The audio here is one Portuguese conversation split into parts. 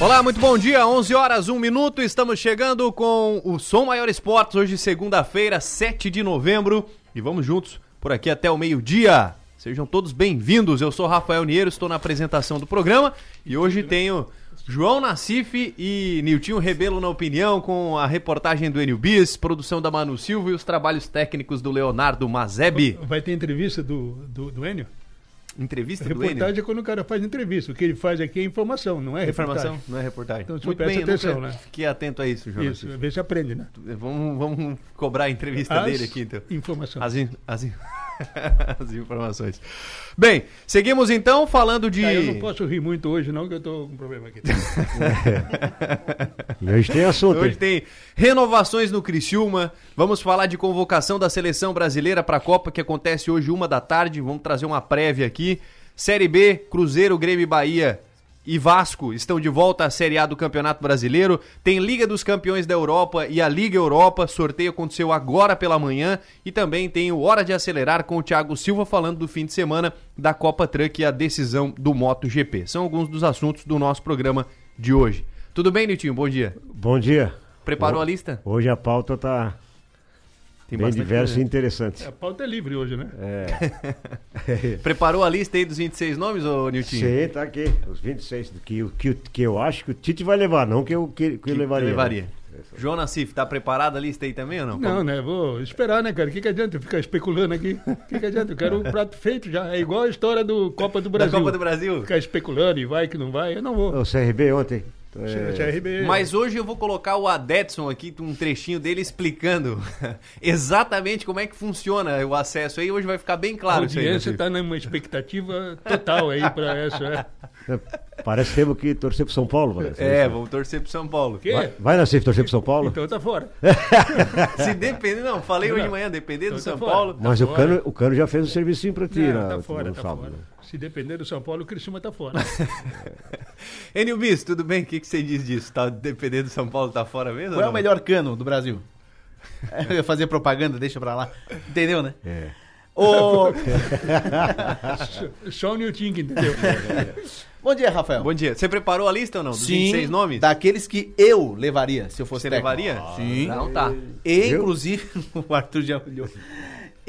Olá, muito bom dia. 11 horas, 1 minuto. Estamos chegando com o Som Maior Esportes. Hoje, segunda-feira, 7 de novembro. E vamos juntos por aqui até o meio-dia. Sejam todos bem-vindos. Eu sou Rafael Niero, estou na apresentação do programa. E hoje tenho João Nassif e Niltinho Rebelo na opinião, com a reportagem do Enio Bis, produção da Manu Silva e os trabalhos técnicos do Leonardo Mazeb. Vai ter entrevista do, do, do Enio? Entrevista Reportagem é quando o cara faz entrevista. O que ele faz aqui é informação, não é Informação, reportagem. não é reportagem. Então, Muito bem, atenção, né? Fiquei atento a isso, João Isso, vê se aprende, né? Vamos, vamos cobrar a entrevista As dele aqui, então. Informação. As, in- as, in- as informações. Bem, seguimos então falando de. Ah, eu não posso rir muito hoje, não, que eu tô com problema aqui. E hoje tem assunto. Hoje hein? tem renovações no Criciúma. Vamos falar de convocação da seleção brasileira para a Copa que acontece hoje, uma da tarde. Vamos trazer uma prévia aqui. Série B, Cruzeiro, Grêmio e Bahia e Vasco estão de volta à Série A do Campeonato Brasileiro. Tem Liga dos Campeões da Europa e a Liga Europa. Sorteio aconteceu agora pela manhã. E também tem o Hora de Acelerar com o Thiago Silva falando do fim de semana da Copa Truck e a decisão do MotoGP. São alguns dos assuntos do nosso programa de hoje. Tudo bem, Nitinho? Bom dia. Bom dia. Preparou a lista? Hoje a pauta tá Tem bem bastante diversa e interessante. A pauta é livre hoje, né? Preparou a lista aí dos 26 nomes, ô Niltinho? Sim, tá aqui. Os 26 do que, o- que, o- que eu acho que o Tite vai levar, não que eu, que, que eu levaria. né? levaria. João Nassif, tá preparada a lista aí também ou não? Não, né? Vou esperar, né, cara? O que, que adianta eu ficar especulando aqui? O que, que adianta? Eu quero o prato feito já. É igual a história do Copa do Da Brasil. Copa do Brasil? Ficar especulando e vai que não vai, eu não vou. O CRB ontem. É, CRB. Mas hoje eu vou colocar o Adetson aqui, um trechinho dele explicando exatamente como é que funciona o acesso aí. Hoje vai ficar bem a claro isso aí. audiência está numa expectativa total aí para essa. É. Parece que temos que torcer pro São Paulo. Parece. É, vamos torcer pro São Paulo. Quê? Vai, vai Nassif torcer pro São Paulo? Então tá fora. Se depender, não, falei hoje de manhã, depender do Então tá São fora. Paulo. Mas tá o, fora. cano, o Cano já fez um servicinho pra ti Não, na- tá fora, no tá sábado. fora. Se depender do São Paulo, o Criciúma tá fora. Enio Bis, tudo bem? O que, que você diz disso? Tá dependendo do São Paulo, tá fora mesmo? Qual é o não? melhor cano do Brasil? Eu ia fazer propaganda, deixa pra lá. Entendeu, né? É. Ô, Só o Newton que entendeu. Bom dia, Rafael. Bom dia. Você preparou a lista ou não? Dos Sim, 26 nomes? daqueles que eu levaria, se eu fosse Você técnico. levaria? Sim. Não, tá. E, inclusive, o Arthur já olhou.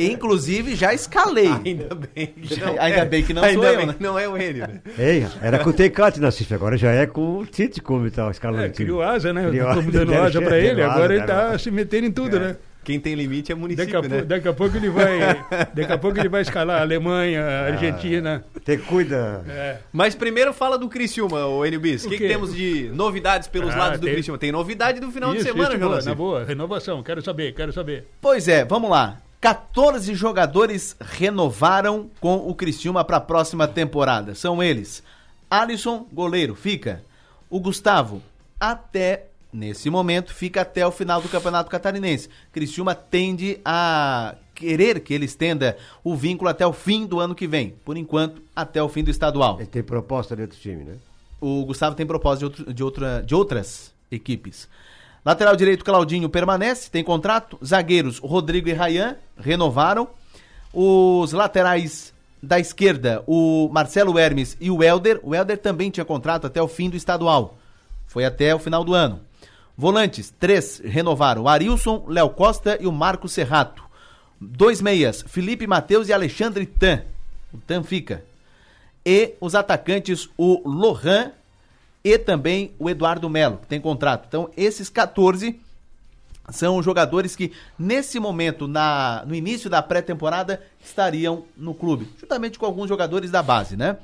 Inclusive, já escalei. Ainda bem que Já- não ainda é. bem que não Ainda sou eu, né? não é o Enio, né? Ei, era com o Tecate, Nassif, agora já é com o Tite como tá escalando É, criou asa, né? Criou Estamos asa, dando asa pra ele, deram agora asa, ele tá se metendo em tudo, né? Quem tem limite é município, Daqui a, né? daqui a pouco ele vai. Daqui a pouco ele vai escalar a Alemanha, a Argentina. Te cuida. É. Mas primeiro fala do Criciúma, o Enio Bis. O que, que temos de novidades pelos Ah, lados do tem- Criciúma? Tem novidade do final de Isso, semana, isso, João boa, Nassif. na boa, renovação, quero saber, quero saber. Pois é, vamos lá. 14 jogadores renovaram com o Criciúma para a próxima temporada. São eles: Alisson, goleiro, fica. O Gustavo, até nesse momento, fica até o final do Campeonato Catarinense. Criciúma tende a querer que ele estenda o vínculo até o fim do ano que vem. Por enquanto, até o fim do estadual. Ele tem proposta de outro time, né? O Gustavo tem propósito de, outro- de outra, de outras equipes. Lateral direito, Claudinho permanece, tem contrato. Zagueiros, Rodrigo e Rayan, renovaram. Os laterais da esquerda, o Marcelo Hermes e o Helder. O Helder também tinha contrato até o fim do estadual. Foi até o final do ano. Volantes, três renovaram. Arilson, Léo Costa e o Marco Serrato. Dois meias, Felipe Matheus e Alexandre Tan. O Tan fica e os atacantes, o Lohan e também o Eduardo Melo, que tem contrato. Então, esses 14 são jogadores que, nesse momento, na, no início da pré-temporada, estariam no clube, juntamente com alguns jogadores da base, né?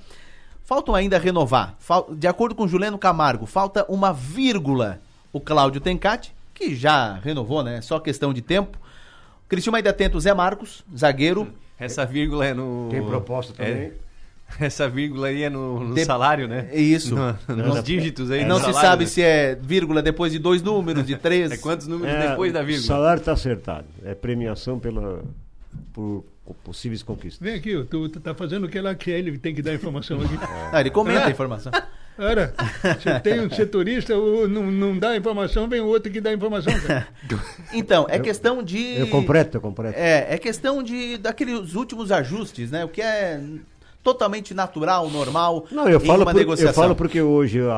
Faltam ainda renovar. Fal- de acordo com Juliano Camargo, falta uma vírgula o Cláudio Tencati, que já renovou, né? Só questão de tempo. O Cristiano ainda tenta o Zé Marcos, zagueiro. Essa vírgula é no. Tem proposta também. É, essa vírgula aí é no, no De- salário, né? É isso. No- nos dígitos aí. Não do se salário, sabe né? se é vírgula depois de dois números, de três. É quantos números É, depois da O vírgula? salário está acertado. É premiação pela, por possíveis conquistas. Vem aqui, tu, tu tá fazendo o que lá que ele tem que dar informação aqui. Ah, ele comenta a informação. Ora, se tem um setorista, o- não, não dá informação, vem o outro que dá informação. cara. Então, é questão de. Eu completo, eu completo. É, é questão de daqueles últimos ajustes, né? O que é. Totalmente natural, normal, Não, eu em falo, uma por- negociação? eu falo porque hoje a-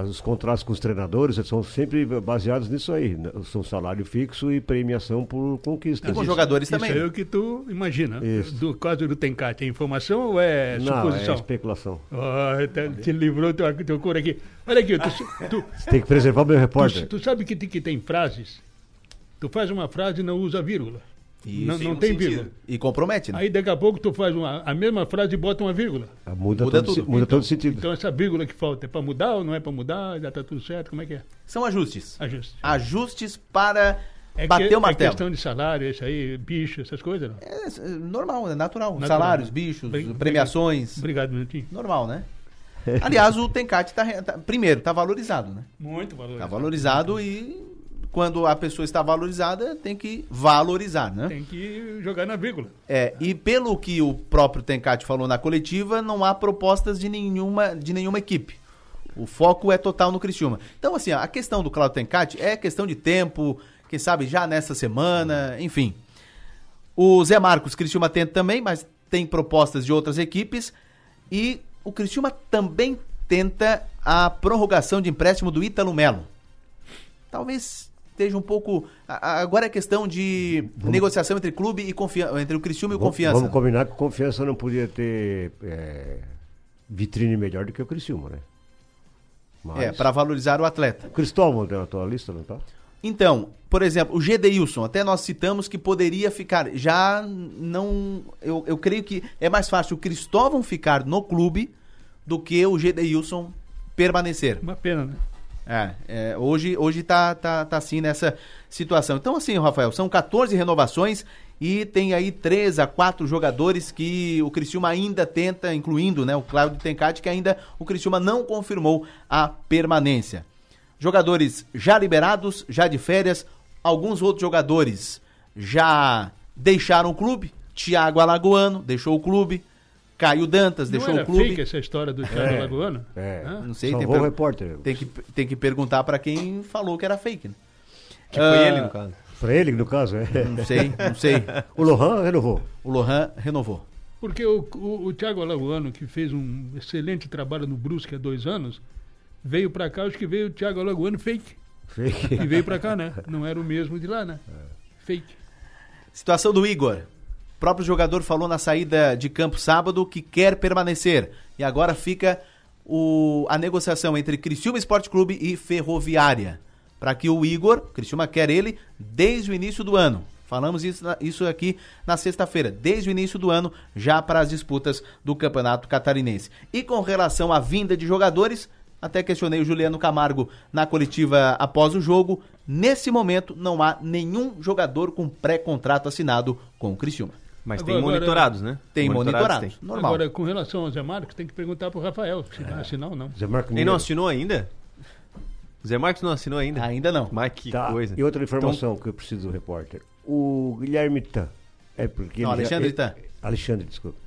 a- os contratos com os treinadores são sempre baseados nisso aí. né? São salário fixo e premiação por conquistas. E com Isso- jogadores Isso também. é o que tu imagina. Isso. Do caso do Tencate, é informação ou é Não, é suposição? especulação. Oh, te, te livrou teu, teu cor aqui. Olha aqui, tu, tu, Você tem que preservar o meu tu, repórter. tu sabe que, tem- que tem frases. Tu faz uma frase e não usa vírgula. Isso. Não, Tem não um tem sentido. vírgula. E compromete, né? Aí daqui a pouco tu faz uma, a mesma frase e bota uma vírgula. Ah, Muda, Muda todo, tudo. muda todo sentido. Então essa vírgula que falta é para mudar ou não é para mudar? Já tá tudo certo? Como é que é? São ajustes. Ajuste. Ajustes para É bater que- o martelo. É questão de salário, isso aí, bicho, essas coisas, não? É, é normal, é natural. Natural. Salários, bichos, Bem- premiações. Obrigado, minutinho. Normal, né? Aliás, o Tencate tá, tá- primeiro, tá valorizado, né? Muito valor. Tá valorizado e quando a pessoa está valorizada, tem que valorizar, né? Tem que jogar na vírgula. É, e pelo que o próprio Tencate falou na coletiva, não há propostas de nenhuma, de nenhuma equipe. O foco é total no Criciúma. Então, assim, a questão do Claudio Tencate é questão de tempo, quem sabe já nessa semana, enfim. O Zé Marcos, Criciúma tenta também, mas tem propostas de outras equipes. E o Criciúma também tenta a prorrogação de empréstimo do Ítalo Melo. Talvez esteja um pouco. a- a- Agora é questão de negociação entre clube e confiança, entre o Criciúma e o Vamos- Confiança. Vamos combinar que o Confiança não podia ter é, vitrine melhor do que o Criciúma, né? Mas... É, para valorizar o atleta. O Cristóvão tem na tua lista, não tá? Então, por exemplo, o Gedeilson, até nós citamos que poderia ficar. Já não. Eu, eu creio que é mais fácil o Cristóvão ficar no clube do que o Gedeilson permanecer. Uma pena, né? É, é, hoje, hoje tá, tá, tá assim nessa situação. Então, assim, Rafael, são 14 renovações e tem aí 3 a 4 jogadores que o Criciúma ainda tenta, incluindo né, o Cláudio Tencati, que ainda o Criciúma não confirmou a permanência. Jogadores já liberados, já de férias, alguns outros jogadores já deixaram o clube. Thiago Alagoano deixou o clube. Caio Dantas deixou não era o clube. fake essa história do Thiago É. Lagoano? É. Hã? Não sei, tem, per- repórter. tem que, tem que perguntar pra quem falou que era fake, né? Que foi Ah, ele, no caso. Pra ele, no caso, é. Não sei, não sei. O Lohan renovou. O Lohan renovou. Porque o, o, o Thiago Alagoano, que fez um excelente trabalho no Brusque há dois anos, veio pra cá, acho que veio o Thiago Alagoano fake. Fake. E veio pra cá, né? Não era o mesmo de lá, né? Fake. Situação do Igor. O próprio jogador falou na saída de campo sábado que quer permanecer. E agora fica o, a negociação entre Criciúma Esporte Clube e Ferroviária. Para que o Igor, Criciúma quer ele desde o início do ano. Falamos isso, isso aqui na sexta-feira, desde o início do ano, já para as disputas do Campeonato Catarinense. E com relação à vinda de jogadores, até questionei o Juliano Camargo na coletiva após o jogo. Nesse momento, não há nenhum jogador com pré-contrato assinado com o Criciúma. Mas Agora- tem agora- monitorados, né? Tem monitorados, tem. normal. Agora, com relação ao Zé Marcos, tem que perguntar pro Rafael se vai assinar ou não. Zé Marco Ele não assinou ainda? Zé Marcos não assinou ainda? Ainda não. Mas que Tá. coisa. E outra informação que eu preciso do repórter. O Guilherme Tan. É porque Não, ele já- Alexandre ele-. Alexandre, desculpa.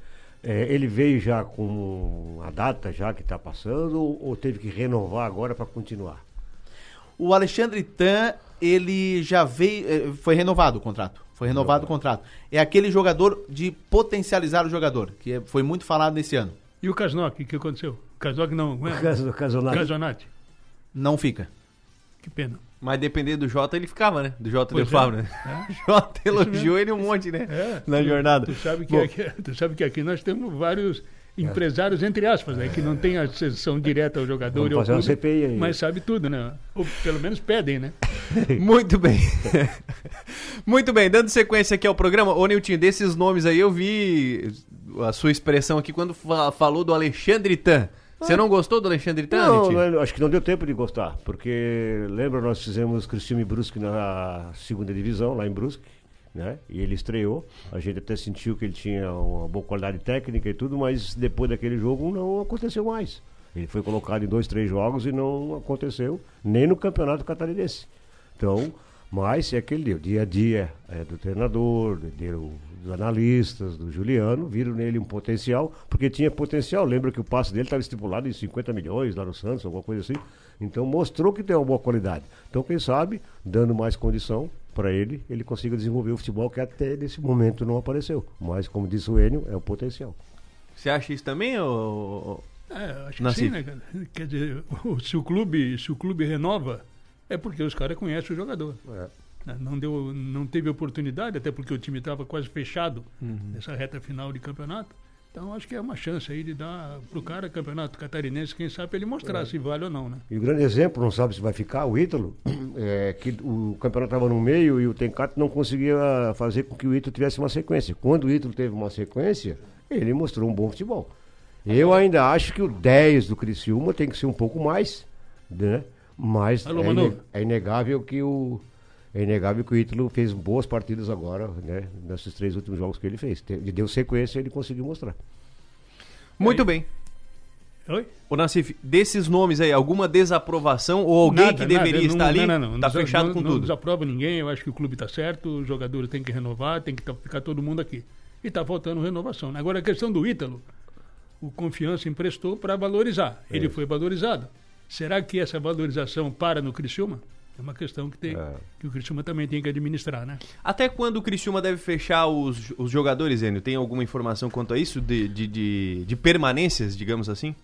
É, ele veio já com a data já que está passando ou, ou teve que renovar agora para continuar? O Alexandre Tan, ele já veio. eh, Foi renovado o contrato. Foi renovado o contrato. É aquele jogador de potencializar o jogador, que é- foi muito falado nesse ano. E o Casnock, o que aconteceu? Casnock não, não O é? caso Casonati. Casonati. Não fica. Que pena. Mas dependendo do Jota, ele ficava, né? Do Jota Pois de é. Fábio, né? É. Jota elogiou ele um monte, né? É. Na jornada. Tu sabe, que Bom, aqui, tu sabe que aqui nós temos vários empresários, entre aspas, né? Que não tem a sessão direta ao jogador Vamos e ao clube, CPI aí. mas sabe tudo, né? Ou pelo menos pedem, né? Muito bem. Muito bem, dando sequência aqui ao programa, ô Nilton, desses nomes aí eu vi a sua expressão aqui quando fa- falou do Alexandre Tan. Você não gostou do Alexandre Tan, Não, não, acho que não deu tempo de gostar, porque lembra nós fizemos Cristiano e Brusque na segunda divisão, lá em Brusque, né? E ele estreou. A gente até sentiu que ele tinha uma boa qualidade técnica e tudo, mas depois daquele jogo não aconteceu mais. Ele foi colocado em dois, três jogos e não aconteceu nem no Campeonato Catarinense. Então, mas é aquele dia a dia é, do treinador, do- do- dos analistas, do Juliano, viram nele um potencial, porque tinha potencial. Lembra que o passe dele estava estipulado em 50 milhões lá no Santos, alguma coisa assim. Então mostrou que tem uma boa qualidade. Então, quem sabe, dando mais condição para ele, ele consiga desenvolver o futebol que até nesse momento não apareceu. Mas, como disse o Enio, é o potencial. Você acha isso também, ou... É, acho que sim, né, cara? Quer dizer, se o clube, se o clube renova, é porque os caras conhecem o jogador. É. né? Não, deu, não teve oportunidade, até porque o time estava quase fechado nessa reta final de campeonato. Então acho que é uma chance aí de dar pro cara campeonato catarinense, quem sabe ele mostrar se vale ou não, né? E o grande exemplo, não sabe se vai ficar, o Ítalo, é que o campeonato estava no meio e o Tencato não conseguia fazer com que o Ítalo tivesse uma sequência. Quando o Ítalo teve uma sequência, ele mostrou um bom futebol. Eu ainda acho que o 10 do Criciúma tem que ser um pouco mais, né? Mas Alô, é, ine- é inegável que o é inegável que o Ítalo fez boas partidas agora, né? Nesses três últimos jogos que ele fez. Ele deu sequência e ele conseguiu mostrar. Muito bem. Oi? Ô, Nassif, desses nomes aí, alguma desaprovação ou alguém Nada, que deveria nada, estar não, ali? Não, não, não. Tá Não fechado não, com não tudo. desaprova ninguém, eu acho que o clube está certo, os jogadores têm que renovar, tem que tá- ficar todo mundo aqui. E está faltando renovação. né? Agora a questão do Ítalo, o Confiança emprestou para valorizar. Ele foi valorizado. Será que essa valorização para no Criciúma? É uma questão que, tem, É. que o Criciúma também tem que administrar, né? Até quando o Criciúma deve fechar os, os jogadores, Enio? Tem alguma informação quanto a isso? De, de, de, de permanências, digamos assim?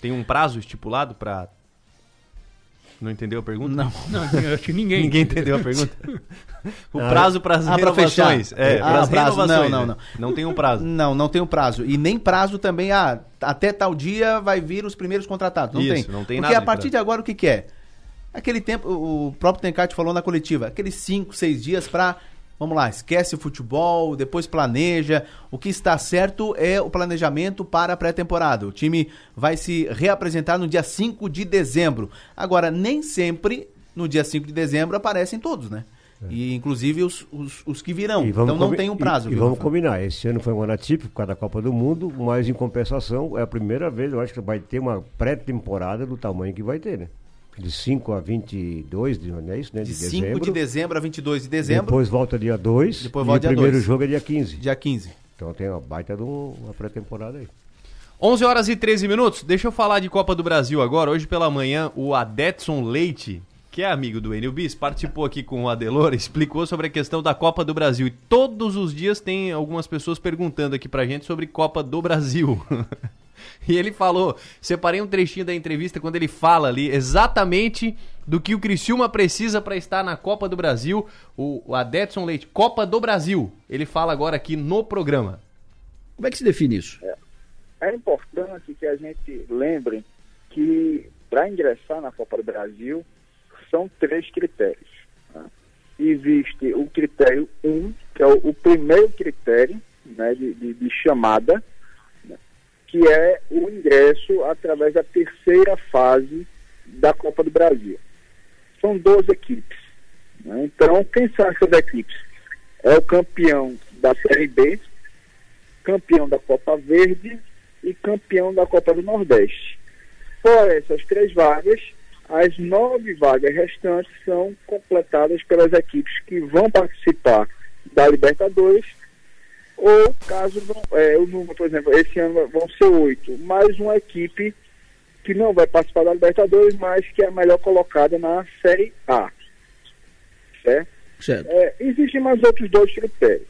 Tem um prazo estipulado pra. Não entendeu a pergunta? Não. Não, acho que ninguém. Ninguém entendeu a pergunta? o Ah, prazo para as ah, fechar. renovações. É, Ah, prazo. renovações. Não, não, né? Não tem um prazo. Não, não tem um prazo. E nem prazo também, ah, até tal dia vai vir os primeiros contratados. Não Isso, tem. não tem Porque nada a de partir prazo. de agora o que, que é? Aquele tempo, o próprio Tencate falou na coletiva, aqueles cinco, seis dias pra. Vamos lá, esquece o futebol, depois planeja. O que está certo é o planejamento para a pré-temporada. O time vai se reapresentar no dia 5 de dezembro. Agora, nem sempre no dia 5 de dezembro aparecem todos, né? E inclusive os, os, os que virão. E vamos Então não tem um prazo. E, e viu, vamos Rafael? combinar. Esse ano foi um ano atípico por causa da Copa do Mundo, mas em compensação é a primeira vez, eu acho que vai ter uma pré-temporada do tamanho que vai ter, né? De 5 a 22, de- não é isso, né? De De, 5 dezembro. de dezembro a 22 de dezembro, Depois volta dia 2. Depois e volta o dia primeiro dois. jogo é dia 15. dia 15. Então tem uma baita de um- uma pré-temporada aí. 11 horas e 13 minutos. Deixa eu falar de Copa do Brasil agora. Hoje pela manhã, o Adetson Leite, que é amigo do Enio Bis, participou aqui com o Adelor, explicou sobre a questão da Copa do Brasil. E todos os dias tem algumas pessoas perguntando aqui pra gente sobre Copa do Brasil. e ele falou, separei um trechinho da entrevista quando ele fala ali exatamente do que o Criciúma precisa pra estar na Copa do Brasil. O, o Adetson Leite, Copa do Brasil. Ele fala agora aqui no programa. Como é que se define isso? É importante que a gente lembre que para ingressar na Copa do Brasil são três critérios. né? Existe o critério 1, um, que é o, o primeiro critério né, de, de- de chamada, que é o ingresso através da terceira fase da Copa do Brasil. São 12 equipes. né? Então, quem são essas equipes? É o campeão da Série B, campeão da Copa Verde e campeão da Copa do Nordeste. Por essas três vagas, as nove vagas restantes são completadas pelas equipes que vão participar da Libertadores, ou caso não, é, o número, por exemplo, esse ano vão ser oito, mais uma equipe que não vai participar da Libertadores, mas que é a melhor colocada na Série A. Certo? Certo. É, existem mais outros dois critérios.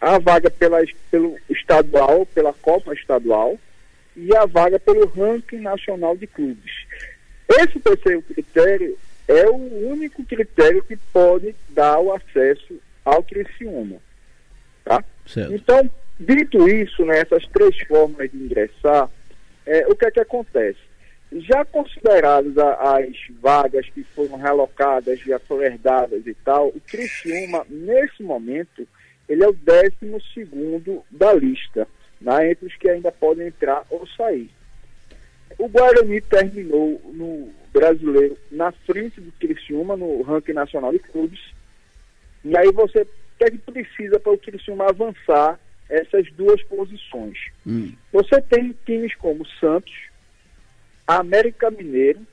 A vaga pela, pelo estadual, pela Copa Estadual, e a vaga pelo ranking nacional de clubes. Esse terceiro critério é o único critério que pode dar o acesso ao Criciúma. Tá? Certo. Então, dito isso, né, essas três formas de ingressar, é, o que é que acontece? Já consideradas as vagas que foram relocadas, já foram herdadas e tal, o Criciúma, nesse momento, ele é o décimo segundo da lista, né, entre os que ainda podem entrar ou sair. O Guarani terminou no brasileiro na frente do Criciúma, no ranking nacional de clubes, e aí você, o que é que precisa para o Criciúma avançar essas duas posições? Hum. Você tem times como o Santos, a América Mineiro,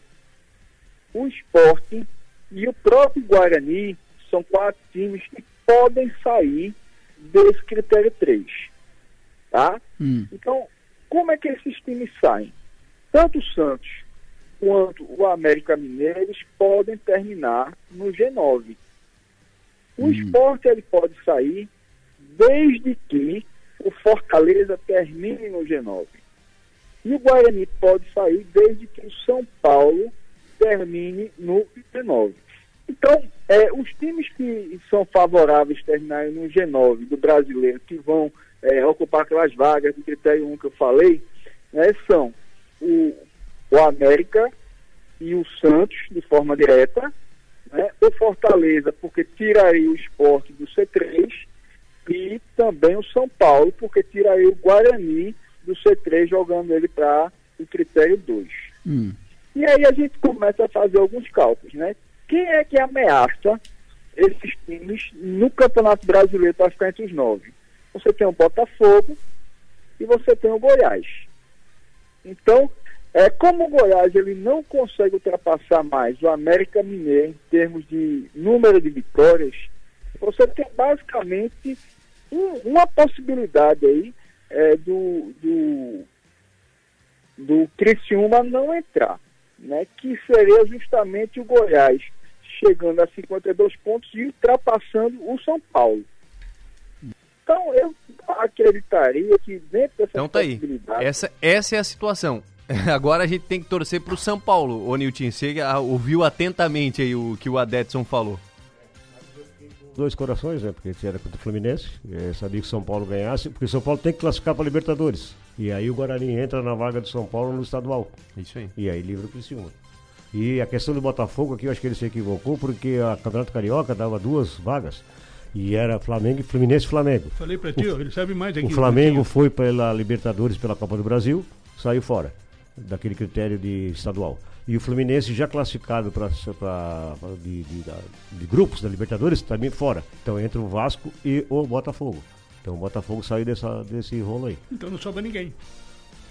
o Sporting e o próprio Guarani, são quatro times que podem sair desse critério 3. Tá? Hum. Então, como é que esses times saem? Tanto o Santos quanto o América Mineiro, podem terminar no G9. O esporte ele pode sair desde que o Fortaleza termine no G9. E o Guarani pode sair desde que o São Paulo termine no G9. Então, é, os times que são favoráveis terminarem no G9 do brasileiro, que vão é, ocupar aquelas vagas do critério 1 que eu falei, né, são o, o América e o Santos, de forma direta, né, o Fortaleza, porque tiraria o esporte do C3, e também o São Paulo, porque tiraria o Guarani do C3, jogando ele para o critério 2. Hum. E aí a gente começa a fazer alguns cálculos, né? Quem é que ameaça esses times no Campeonato Brasileiro para ficar entre os nove? Você tem o Botafogo e você tem o Goiás. Então, é, como o Goiás ele não consegue ultrapassar mais o América Mineiro em termos de número de vitórias, você tem basicamente um- uma possibilidade aí é, do, do, do Criciúma não entrar, né? que seria justamente o Goiás chegando a 52 pontos e ultrapassando o São Paulo. Então, eu acreditaria que dentro dessas Então tá aí. Essa, essa é a situação. Agora a gente tem que torcer pro São Paulo, ô Nilton. Você ouviu atentamente aí o que o Adetson falou. Dois corações, né? Porque a gente era contra o Fluminense. eh, sabia que o São Paulo ganhasse, porque o São Paulo tem que classificar para Libertadores. E aí o Guarani entra na vaga do São Paulo no estadual. Isso aí. E aí livra o Criciúma. E a questão do Botafogo aqui, eu acho que ele se equivocou, porque a Campeonato Carioca dava duas vagas. E era Flamengo e Fluminense e Flamengo. Falei pra ti, ó, ele sabe mais aqui. O Flamengo foi pela Libertadores, pela Copa do Brasil, saiu fora daquele critério de estadual. E o Fluminense já classificado para de, de, de grupos da Libertadores também fora. Então entra o Vasco e o Botafogo. Então o Botafogo saiu dessa, desse rolo aí. Então não sobra ninguém.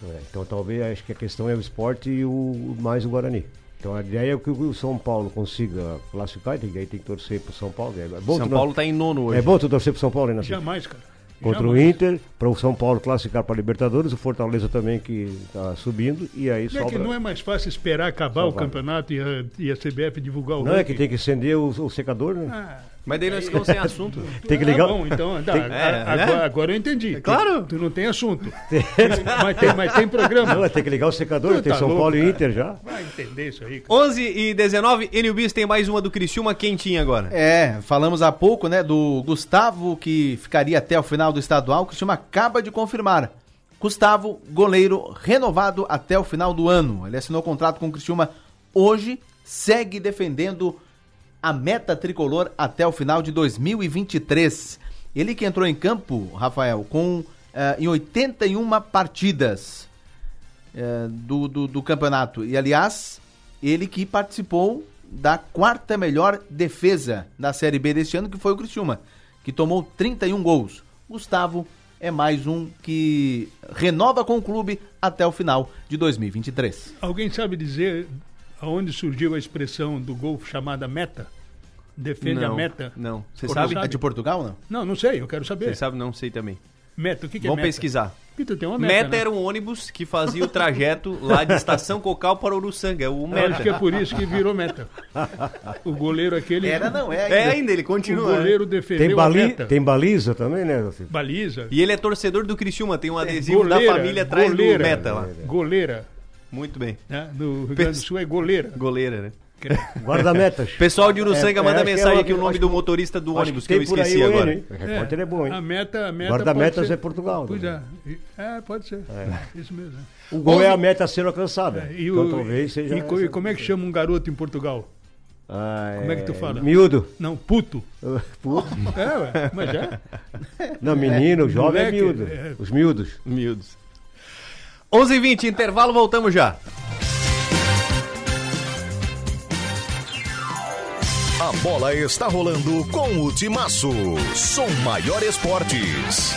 É, então talvez acho que a questão é o esporte e o mais o Guarani. Então a ideia é que o São Paulo consiga classificar, e aí tem que torcer pro São Paulo. É bom São tu não- Paulo tá em nono hoje. é bom tu torcer pro São Paulo? Nacido? Jamais, cara. Contra o Jamais. Inter, para o São Paulo classificar para a Libertadores, o Fortaleza também que está subindo, e aí Não é, que sobra. não é mais fácil esperar acabar Só o campeonato e a, e a CBF divulgar o Não, é ranking? que tem que acender o, o secador, né? Ah, Mas daí nós ficamos sem assunto. tem que ligar. bom, então, tá, Tem- É, agora, né? agora eu entendi. claro. Tu, tu não tem assunto. mas, tem, mas tem programa. Não, é tem que ligar o secador, Tu tem tá São louco, Paulo e. Inter já. Vai entender isso aí, cara. 11 e 19, NBs tem mais uma do Criciúma quentinha agora. É, falamos há pouco, né, do Gustavo que ficaria até o final do estadual, o time acaba de confirmar. Gustavo, goleiro renovado até o final do ano. Ele assinou contrato com o Criciúma hoje, segue defendendo a meta tricolor até o final de 2023. Ele que entrou em campo, Rafael, com eh, em 81 partidas eh, do, do, do campeonato. E, aliás, ele que participou da quarta melhor defesa da Série B deste ano, que foi o Criciúma, que tomou 31 gols. Gustavo é mais um que renova com o clube até o final de 2023. Alguém sabe dizer aonde surgiu a expressão do gol chamada meta? Defende não, a meta? Não. Você sabe? sabe? É de Portugal, não? Não, não sei, eu quero saber. Você sabe? Não sei também. Meta, o que, que é Vamos meta? pesquisar. Tu tem uma meta, Meta né? era um ônibus que fazia o trajeto lá de Estação Cocal para Uruçanga. O Eu acho que é Meta. por isso que virou meta. O goleiro aquele... Era, não, é ainda. É ainda, ele O continua. né? goleiro defendeu Tem, a bali, meta. tem baliza também, né? Baliza. E ele é torcedor do Criciúma, tem um adesivo da Goleira, família atrás goleira. do Meta lá. Goleira. Muito bem. Né? No Rio Grande do Sul é goleira. Goleira, né? Guarda-metas. Pessoal de Uruçanga, É, manda é, mensagem é aqui o nome do que- motorista do ônibus que eu aí esqueci agora. Hein? O repórter é, bom, hein? A meta, a meta Guarda-metas é Portugal, Pois né? é. É, pode ser. Isso mesmo. O gol é a meta a ser alcançada. E, então o- talvez seja. e co- e essa- como é que chama um garoto em Portugal? Ah, como é que tu fala? Miúdo. Não, puto. Puto. É, ué, mas é. Não, menino, jovem é Moleque, miúdo. é. Os miúdos. Miúdos. 11 h 20 intervalo, voltamos já. A bola está rolando com o Timaço. Som Maior Esportes.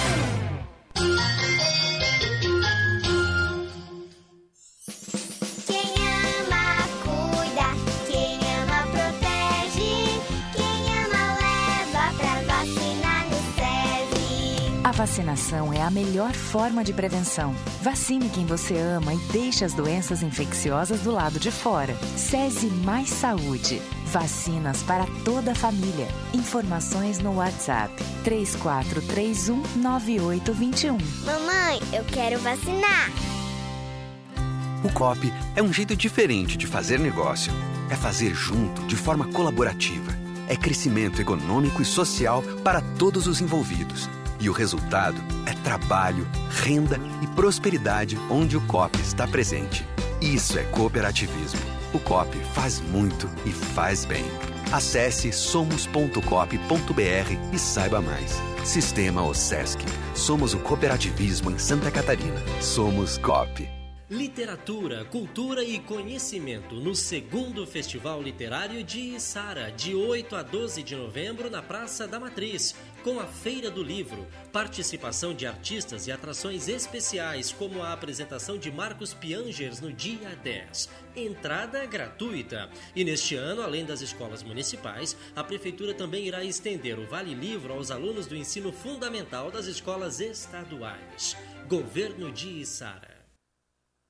Vacinação é a melhor forma de prevenção. Vacine quem você ama e deixe as doenças infecciosas do lado de fora. SESI Mais Saúde. Vacinas para toda a família. Informações no WhatsApp 3431 9821. Mamãe, eu quero vacinar. O COP é um jeito diferente de fazer negócio. É fazer junto, de forma colaborativa. É crescimento econômico e social para todos os envolvidos. E o resultado é trabalho, renda e prosperidade onde o COP está presente. Isso é cooperativismo. O COP faz muito e faz bem. Acesse somos.cop.br e saiba mais. Sistema OSESC. Somos o cooperativismo em Santa Catarina. Somos COP. Literatura, cultura e conhecimento no segundo Festival Literário de Içara, de 8 a 12 de novembro na Praça da Matriz, com a Feira do Livro, participação de artistas e atrações especiais, como a apresentação de Marcos Piangers no dia 10. Entrada gratuita. E neste ano, além das escolas municipais, a Prefeitura também irá estender o Vale Livro aos alunos do ensino fundamental das escolas estaduais. Governo de Içara.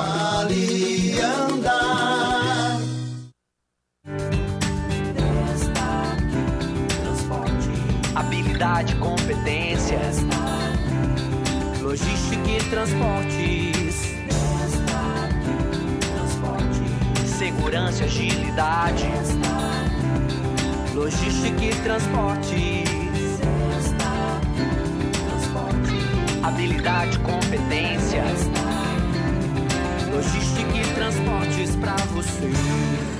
Alianda. Habilidade, competência, logística e transportes, segurança agilidade, logística e transportes, habilidade, competência, logística e transportes pra você.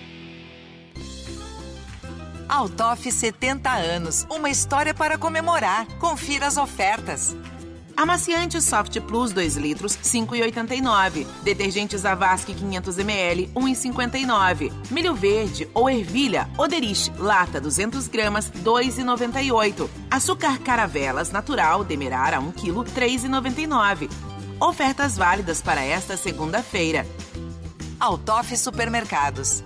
Altoff 70 anos, uma história para comemorar. Confira as ofertas. Amaciante Soft Plus 2 litros, 5,89. Detergente Zavasque 500 ml, 1,59. Milho verde ou ervilha Oderich, lata 200 gramas, 2,98. Açúcar Caravelas natural Demerara 1 kg, 3,99. Ofertas válidas para esta segunda-feira. Altoff Supermercados.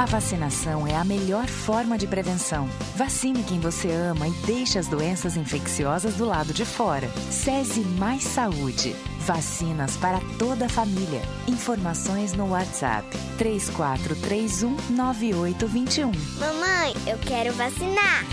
A vacinação é a melhor forma de prevenção. Vacine quem você ama e deixe as doenças infecciosas do lado de fora. SESI Mais Saúde. Vacinas para toda a família. Informações no WhatsApp 3431 9821. Mamãe, eu quero vacinar.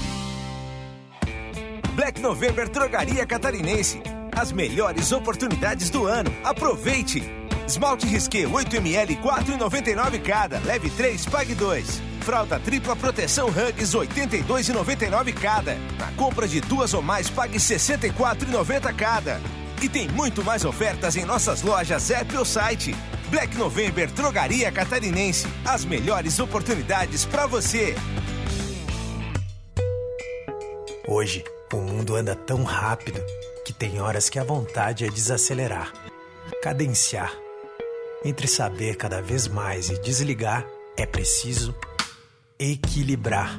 Black November Drogaria Catarinense. As melhores oportunidades do ano. Aproveite! Esmalte Risqué 8ml 4,99 cada. Leve 3, pague 2. Fralda tripla proteção Hugs 82,99 cada. Na compra de duas ou mais, pague 64,90 cada. E tem muito mais ofertas em nossas lojas app ou site. Black November Drogaria Catarinense. As melhores oportunidades para você. Hoje, o mundo anda tão rápido que tem horas que a vontade é desacelerar, cadenciar. Entre saber cada vez mais e desligar, É preciso equilibrar.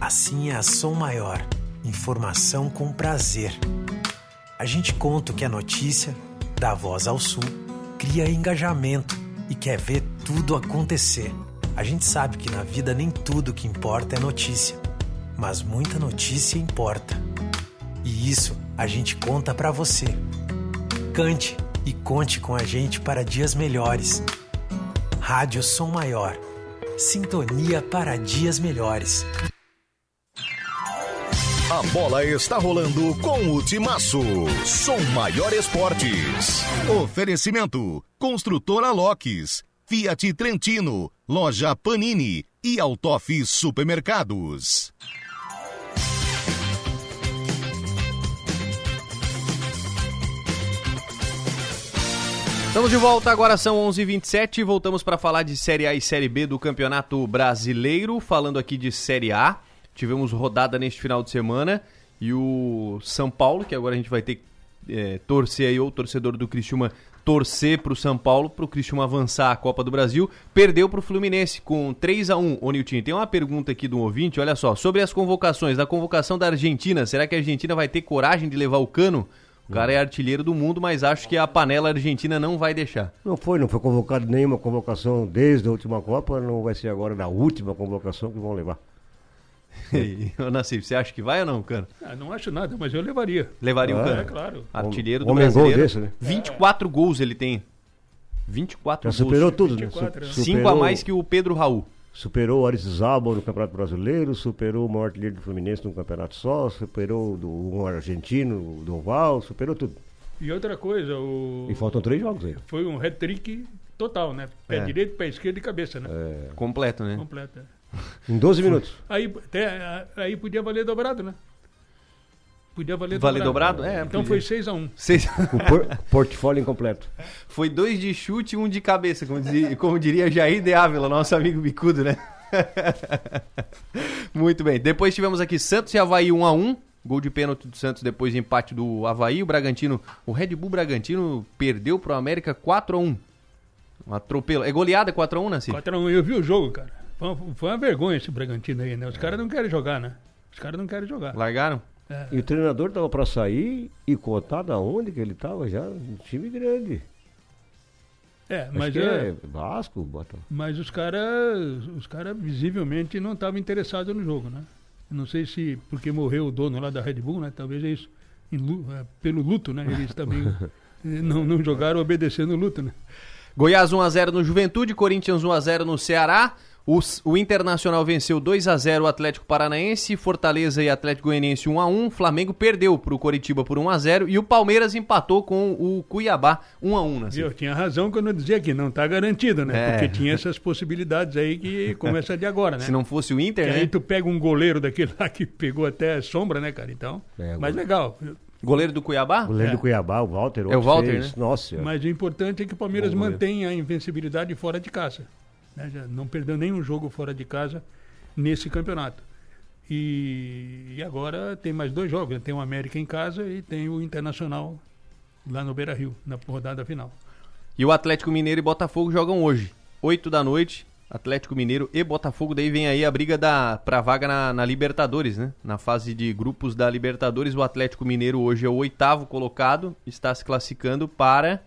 Assim é a Som Maior. Informação com prazer. A gente conta o que é notícia, dá voz ao sul, cria engajamento e quer ver tudo acontecer. A gente sabe que na vida nem tudo que importa é notícia, mas muita notícia importa. E isso a gente conta pra você. Cante e conte com a gente para dias melhores. Rádio Som Maior. Sintonia para dias melhores. A bola está rolando com o Timaço. Som Maior Esportes. Oferecimento: Construtora Locks, Fiat Trentino, Loja Panini e Autof Supermercados. Estamos de volta, agora são 11 h 27 voltamos para falar de Série A e Série B do Campeonato Brasileiro. Falando aqui de Série A, tivemos rodada neste final de semana e o São Paulo, que agora a gente vai ter que é, torcer aí, ou o torcedor do Criciúma torcer para o São Paulo, para o Criciúma avançar a Copa do Brasil, perdeu para o Fluminense com 3 a 1 Ô Nilton, tem uma pergunta aqui do ouvinte, olha só, sobre as convocações, da convocação da Argentina, será que a Argentina vai ter coragem de levar o cano? O cara é artilheiro do mundo, mas acho que a panela argentina não vai deixar. Não foi, não foi convocado nenhuma convocação desde a última Copa, não vai ser agora da última convocação que vão levar. E, Ô Nassif, você acha que vai ou não, Cano? Ah, não acho nada, mas eu levaria. Levaria o Ah, Cano? É, claro. Artilheiro do Homem gol brasileiro. desse, né? 24 gols ele tem. 24 Já gols. superou tudo, né? 24, Su- né? Cinco a superou- mais que o Pedro Raul. Superou o Arizabal no Campeonato Brasileiro, superou o maior artilheiro do Fluminense num campeonato só, superou do, um argentino, do Oval, superou tudo. E outra coisa, o... E faltam três jogos aí. foi um hat-trick total, né? Pé É. direito, pé esquerdo e cabeça, né? Completo, né? Completa. Em 12 minutos. Aí, até, aí podia valer dobrado, né? Podia valer, Valer dobrado? É, Então podia. foi 6x1. Seis... O por- portfólio incompleto. Foi dois de chute e um de cabeça, como, dizia, como diria Jair de Ávila, nosso amigo bicudo, né? Muito bem. Depois tivemos aqui Santos e Havaí 1 a 1 Gol de pênalti do Santos depois de empate do Havaí. O Bragantino, o Red Bull Bragantino perdeu pro América 4 a 1 Um atropelo. É goleada 4 a 1 Nassi? 4x1. Eu vi o jogo, cara. Foi uma, foi uma vergonha esse Bragantino aí, né? Os caras não querem jogar, né? Os caras não querem jogar. Largaram? E o treinador tava para sair e cotado aonde que ele tava já? Um time grande. É, Acho mas, que é, é Vasco, Bota. mas os caras os cara visivelmente não estavam interessados no jogo, né? Não sei se porque morreu o dono lá da Red Bull, né? Talvez é isso. é, pelo luto, né? Eles também não, não jogaram obedecendo o luto, né? Goiás 1x0 no Juventude, Corinthians 1x0 no Ceará. O, o Internacional venceu 2x0 o Atlético Paranaense, Fortaleza e Atlético Goianiense 1x1. Flamengo perdeu para o Coritiba por 1x0 e o Palmeiras empatou com o Cuiabá 1x1. Nassi. Eu tinha razão quando eu dizia que não está garantido, né? É. Porque tinha essas possibilidades aí que começa de agora, né? Se não fosse o Inter, Que né? aí tu pega um goleiro daquele lá que pegou até sombra, né, cara? Então, É, mas legal. Goleiro do Cuiabá? O goleiro É. do Cuiabá, o Walter. É o Walter, fez- né? Nossa, Mas o importante é que o Palmeiras mantenha a invencibilidade fora de casa. Né? Já não perdeu nenhum jogo fora de casa nesse campeonato. E, e agora tem mais dois jogos. né? Tem o América em casa e tem o Internacional lá no Beira Rio, na rodada final. E o Atlético Mineiro e Botafogo jogam hoje, 8 da noite. Atlético Mineiro e Botafogo, daí vem aí a briga da, pra vaga na, na Libertadores, né? Na fase de grupos da Libertadores, o Atlético Mineiro hoje é o oitavo colocado, está se classificando para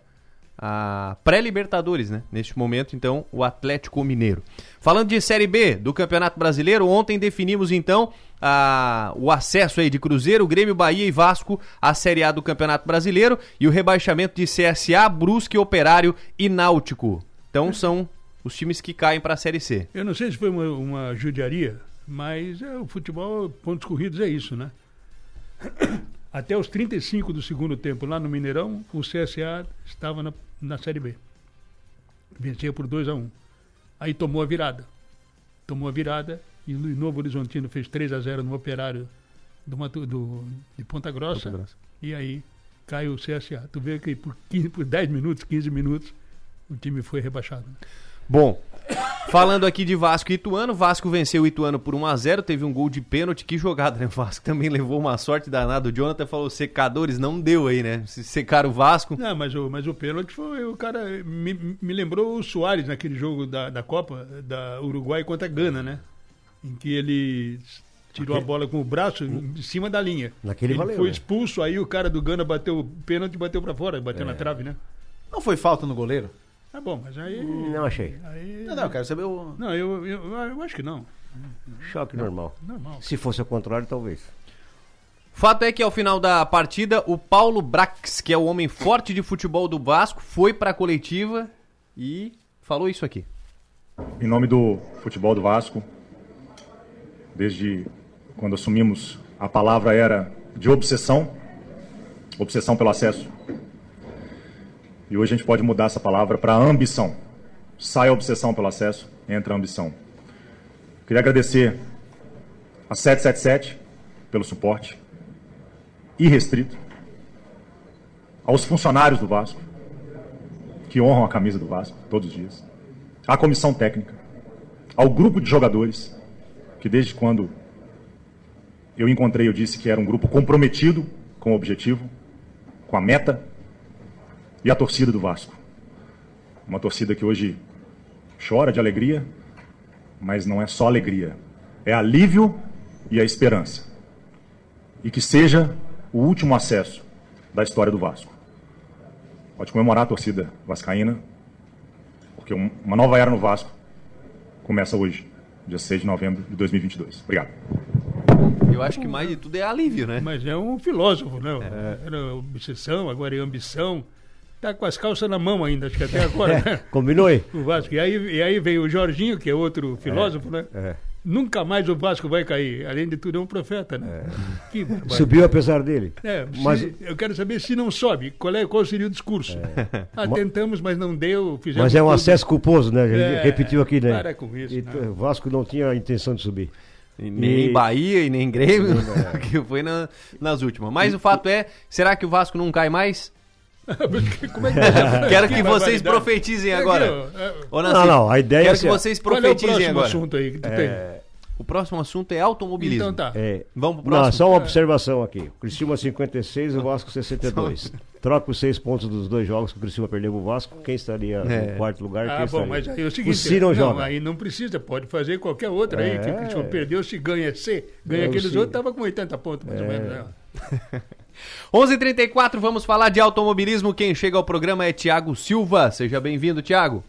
a pré-Libertadores, né? Neste momento, então, o Atlético Mineiro. Falando de Série B do Campeonato Brasileiro, ontem definimos então a- o acesso aí de Cruzeiro, Grêmio, Bahia e Vasco à Série A do Campeonato Brasileiro e o rebaixamento de CSA, Brusque, Operário e Náutico. Então são os times que caem para a Série C. Eu não sei se foi uma, uma judiaria, mas é, o futebol, pontos corridos é isso, né? Até os 35 do segundo tempo, lá no Mineirão, o CSA estava na, na Série B. Vencia por 2 a 1 Aí tomou a virada. Tomou a virada e o Novo Horizontino fez 3 a 0 no Operário do, do- de Ponta Grossa, Ponta Grossa. E aí caiu o CSA. Tu vê que por, 15, por 10 minutos, 15 minutos, o time foi rebaixado. Bom, Falando aqui de Vasco e Ituano, Vasco venceu o Ituano por 1x0, teve um gol de pênalti, que jogada, né? O Vasco também levou uma sorte danada. O Jonathan falou, secadores, não deu aí, né? Se secaram o Vasco. Não, mas o, mas o pênalti foi. O cara me, me lembrou o Soares naquele jogo da, da Copa, da Uruguai contra a Gana, né? Em que ele tirou a bola com o braço em cima da linha. Naquele ele valeu, foi né? expulso, aí o cara do Gana bateu o pênalti e bateu pra fora, bateu na trave, né? Não foi falta no goleiro? Tá bom, mas aí. Não achei. aí Não, não, eu quero saber o. Não, eu, eu, eu acho que não. Choque normal. Normal. Se fosse ao contrário, talvez. Fato é que ao final da partida, o Paulo Brax, que é o homem forte de futebol do Vasco, foi pra coletiva e falou isso aqui. Em nome do futebol do Vasco, desde quando assumimos, a palavra era de obsessão, obsessão pelo acesso. E hoje a gente pode mudar essa palavra para ambição. Sai a obsessão pelo acesso, entra a ambição. Queria agradecer a 777 pelo suporte irrestrito, aos funcionários do Vasco, que honram a camisa do Vasco todos os dias, à comissão técnica, ao grupo de jogadores, que desde quando eu encontrei, eu disse que era um grupo comprometido com o objetivo, com a meta, e a torcida do Vasco. Uma torcida que hoje chora de alegria, mas não é só alegria, é alívio e a esperança. E que seja o último acesso da história do Vasco. Pode comemorar a torcida vascaína, porque um- uma nova era no Vasco começa hoje, dia 6 de novembro de 2022. Obrigado. Eu acho que mais de tudo é alívio, né? Mas é um filósofo, né? Era obsessão, agora é ambição. Tá com as calças na mão ainda, acho que até agora, né? Combinou aí? O Vasco. E aí, e aí vem o Jorginho, que é outro filósofo, né? É. Nunca mais o Vasco vai cair. Além de tudo, é um profeta, né? Que barbaridade. Subiu apesar dele. É, Mas- se- eu quero saber se não sobe, qual, é, qual seria o discurso? Ah, tentamos, mas não deu. Fizemos Mas é um tudo. acesso culposo, né? É, repetiu aqui, né? para com isso, E, né? O Vasco não tinha a intenção de subir. Nem E- Bahia e nem Grêmio, É. que foi na- nas últimas. Mas o fato é, será que o Vasco não cai mais? Como é que Quero que, Que vocês profetizem Aqui, agora. é- Ô, Não, não, a ideia Quero é que vocês Qual é o profetizem próximo agora. assunto aí que tu É, O próximo assunto é automobilismo. Então tá. É, Vamos pro não, próximo? só uma observação aqui. O Criciúma 56 e o Vasco 62. Troca os seis pontos dos dois jogos que o Criciúma perdeu pro Vasco. Quem estaria É. no quarto lugar? Ah, quem bom, estaria? mas aí é o seguinte. Se não, não, joga. aí não precisa, pode fazer qualquer outra aí. Que o É. Cristiano perdeu, se ganha C, ganha É, o aqueles outros, tava com 80 pontos, mais ou menos. Né? 11h34, vamos falar de automobilismo. Quem chega ao programa é Tiago Silva. Seja bem-vindo, Tiago.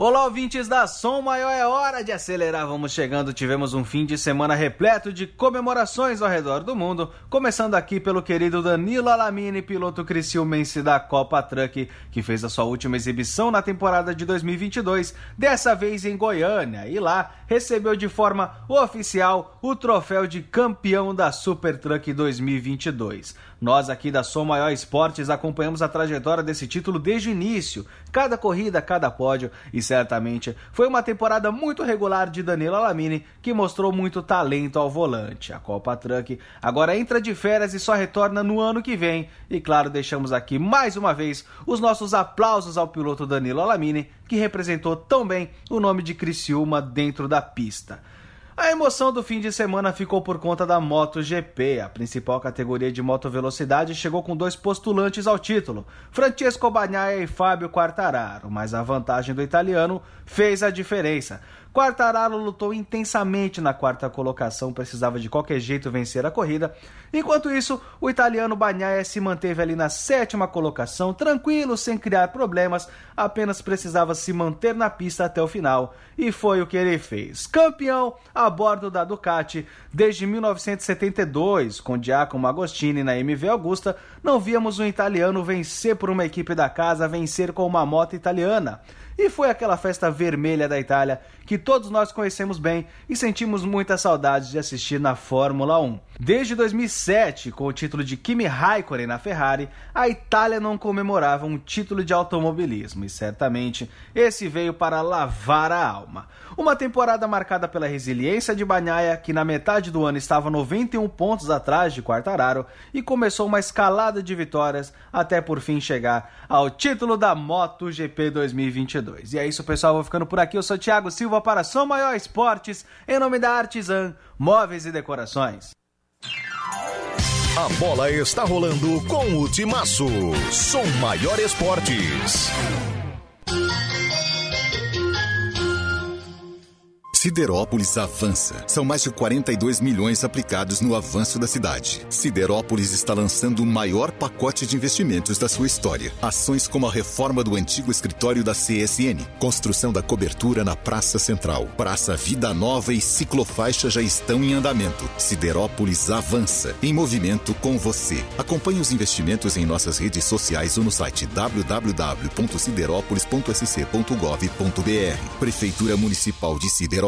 Olá, ouvintes da Som Maior, é hora de acelerar. Vamos chegando. Tivemos um fim de semana repleto de comemorações ao redor do mundo. Começando aqui pelo querido Danilo Alamini, piloto criciumense da Copa Truck, que fez a sua última exibição na temporada de 2022, dessa vez em Goiânia. E lá recebeu de forma oficial o troféu de campeão da Super Truck 2022. Nós aqui da Som Maior Esportes acompanhamos a trajetória desse título desde o início, cada corrida, cada pódio, e certamente foi uma temporada muito regular de Danilo Alamini, que mostrou muito talento ao volante. A Copa Truck agora entra de férias e só retorna no ano que vem. E claro, deixamos aqui mais uma vez os nossos aplausos ao piloto Danilo Alamini, que representou tão bem o nome de Criciúma dentro da pista. A emoção do fim de semana ficou por conta da MotoGP. A principal categoria de moto velocidade chegou com dois postulantes ao título, Francesco Bagnaia e Fábio Quartararo, mas a vantagem do italiano fez a diferença. Quartararo lutou intensamente na quarta colocação, precisava de qualquer jeito vencer a corrida. Enquanto isso, o italiano Bagnaia se manteve ali na sétima colocação, tranquilo, sem criar problemas, apenas precisava se manter na pista até o final. E foi o que ele fez. Campeão a bordo da Ducati desde 1972, com Giacomo Agostini na MV Augusta, não víamos um italiano vencer por uma equipe da casa, vencer com uma moto italiana. E foi aquela festa vermelha da Itália que todos nós conhecemos bem e sentimos muita saudade de assistir na Fórmula 1. Desde 2007, com o título de Kimi Raikkonen na Ferrari, a Itália não comemorava um título de automobilismo e certamente esse veio para lavar a alma. Uma temporada marcada pela resiliência de Bagnaia, que na metade do ano estava 91 pontos atrás de Quartararo e começou uma escalada de vitórias até por fim chegar ao título da MotoGP 2022. E é isso, pessoal, vou ficando por aqui. Eu sou Thiago Silva para Som Maior Esportes, em nome da Artisan Móveis e Decorações. A bola está rolando com o Timaço. Som Maior Esportes. Siderópolis avança. São mais de 42 milhões aplicados no avanço da cidade. Siderópolis está lançando o maior pacote de investimentos da sua história. Ações como a reforma do antigo escritório da CSN, construção da cobertura na Praça Central, Praça Vida Nova e ciclofaixa já estão em andamento. Siderópolis avança, em movimento com você. Acompanhe os investimentos em nossas redes sociais ou no site www.siderópolis.sc.gov.br. Prefeitura Municipal de Siderópolis.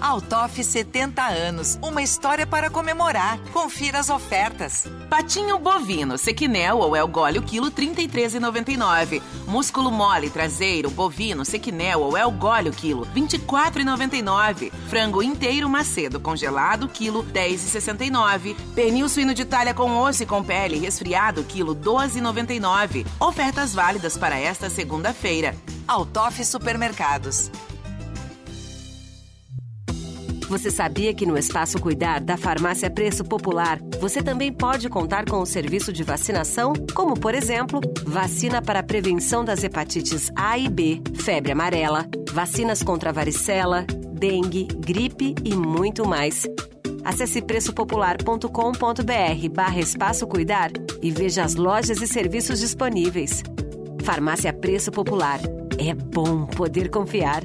Altoff 70 anos, uma história para comemorar. Confira as ofertas. Patinho bovino, sequinel ou elgólio, quilo 33,99. Músculo mole traseiro, bovino, sequinel ou elgólio, quilo 24,99. Frango inteiro macedo congelado, quilo 10,69. Pernil suíno de talha com osso e com pele resfriado, quilo 12,99. Ofertas válidas para esta segunda-feira. Altoff Supermercados. Você sabia que no Espaço Cuidar da Farmácia Preço Popular você também pode contar com o serviço de vacinação, como por exemplo, vacina para a prevenção das hepatites A e B, febre amarela, vacinas contra varicela, dengue, gripe e muito mais. Acesse preçopopular.com.br barra Espaço Cuidar e veja as lojas e serviços disponíveis. Farmácia Preço Popular. É bom poder confiar.